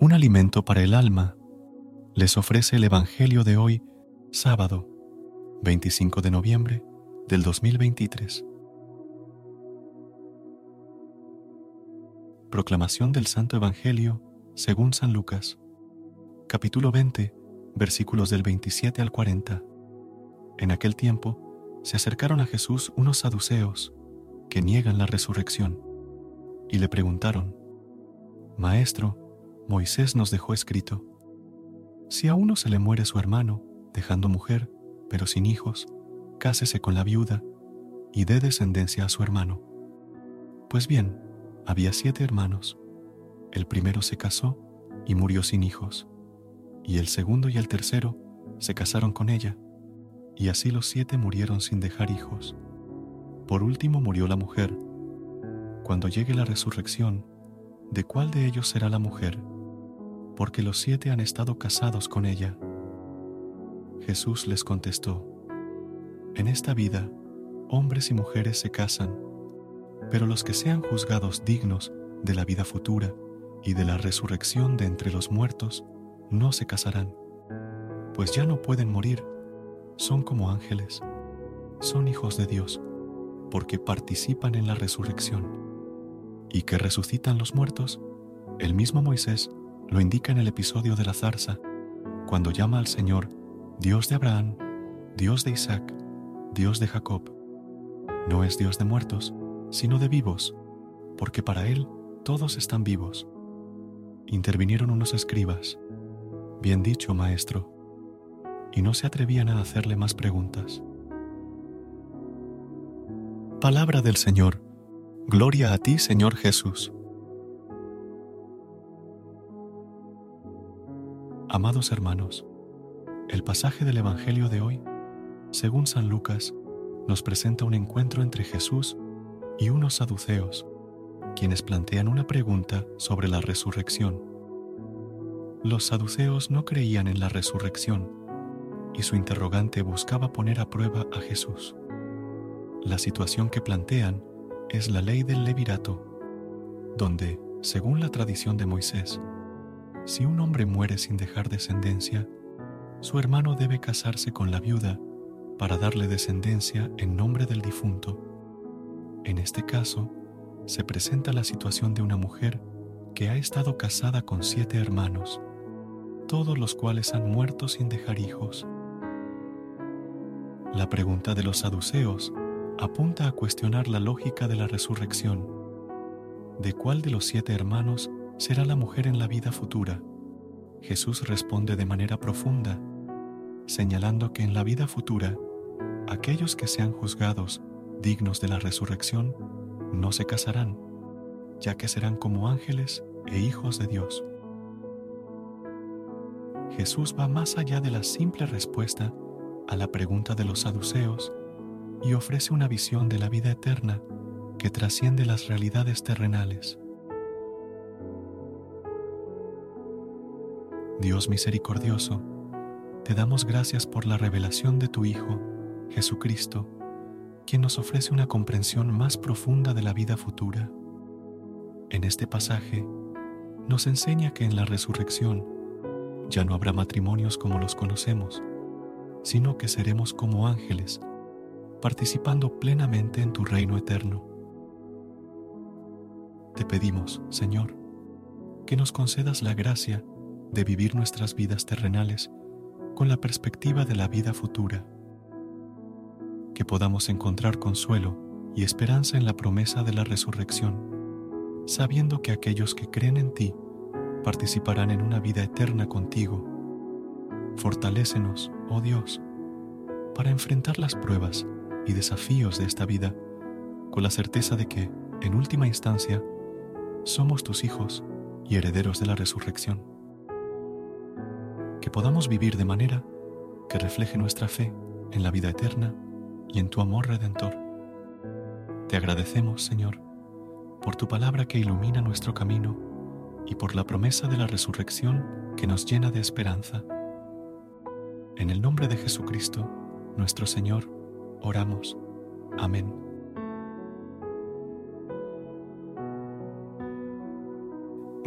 Un alimento para el alma les ofrece el Evangelio de hoy, sábado 25 de noviembre del 2023. Proclamación del Santo Evangelio según San Lucas, capítulo 20, versículos del 27 al 40. En aquel tiempo se acercaron a Jesús unos saduceos que niegan la resurrección y le preguntaron, Maestro, Moisés nos dejó escrito, si a uno se le muere su hermano, dejando mujer, pero sin hijos, cásese con la viuda y dé descendencia a su hermano. Pues bien, había siete hermanos. El primero se casó y murió sin hijos, y el segundo y el tercero se casaron con ella, y así los siete murieron sin dejar hijos. Por último murió la mujer. Cuando llegue la resurrección, ¿de cuál de ellos será la mujer? Porque los siete han estado casados con ella. Jesús les contestó, En esta vida, hombres y mujeres se casan, pero los que sean juzgados dignos de la vida futura y de la resurrección de entre los muertos, no se casarán, pues ya no pueden morir, son como ángeles, son hijos de Dios, porque participan en la resurrección. ¿Y que resucitan los muertos? El mismo Moisés lo indica en el episodio de la zarza, cuando llama al Señor Dios de Abraham, Dios de Isaac, Dios de Jacob. No es Dios de muertos, sino de vivos, porque para Él todos están vivos. Intervinieron unos escribas, bien dicho, maestro, y no se atrevían a hacerle más preguntas. Palabra del Señor. Gloria a ti, Señor Jesús. Amados hermanos, el pasaje del Evangelio de hoy, según San Lucas, nos presenta un encuentro entre Jesús y unos saduceos, quienes plantean una pregunta sobre la resurrección. Los saduceos no creían en la resurrección y su interrogante buscaba poner a prueba a Jesús. La situación que plantean es la ley del levirato, donde, según la tradición de Moisés, si un hombre muere sin dejar descendencia, su hermano debe casarse con la viuda para darle descendencia en nombre del difunto. En este caso, se presenta la situación de una mujer que ha estado casada con siete hermanos, todos los cuales han muerto sin dejar hijos. La pregunta de los saduceos apunta a cuestionar la lógica de la resurrección. ¿De cuál de los siete hermanos será la mujer en la vida futura. Jesús responde de manera profunda, señalando que en la vida futura, aquellos que sean juzgados dignos de la resurrección no se casarán, ya que serán como ángeles e hijos de Dios. Jesús va más allá de la simple respuesta a la pregunta de los saduceos y ofrece una visión de la vida eterna que trasciende las realidades terrenales. Dios misericordioso, te damos gracias por la revelación de tu Hijo, Jesucristo, quien nos ofrece una comprensión más profunda de la vida futura. En este pasaje, nos enseña que en la resurrección ya no habrá matrimonios como los conocemos, sino que seremos como ángeles, participando plenamente en tu reino eterno. Te pedimos, Señor, que nos concedas la gracia de vivir nuestras vidas terrenales con la perspectiva de la vida futura, que podamos encontrar consuelo y esperanza en la promesa de la resurrección, sabiendo que aquellos que creen en ti participarán en una vida eterna contigo. Fortalécenos, oh Dios, para enfrentar las pruebas y desafíos de esta vida con la certeza de que, en última instancia, somos tus hijos y herederos de la resurrección. Podamos vivir de manera que refleje nuestra fe en la vida eterna y en tu amor redentor. Te agradecemos, Señor, por tu palabra que ilumina nuestro camino y por la promesa de la resurrección que nos llena de esperanza. En el nombre de Jesucristo, nuestro Señor, oramos. Amén.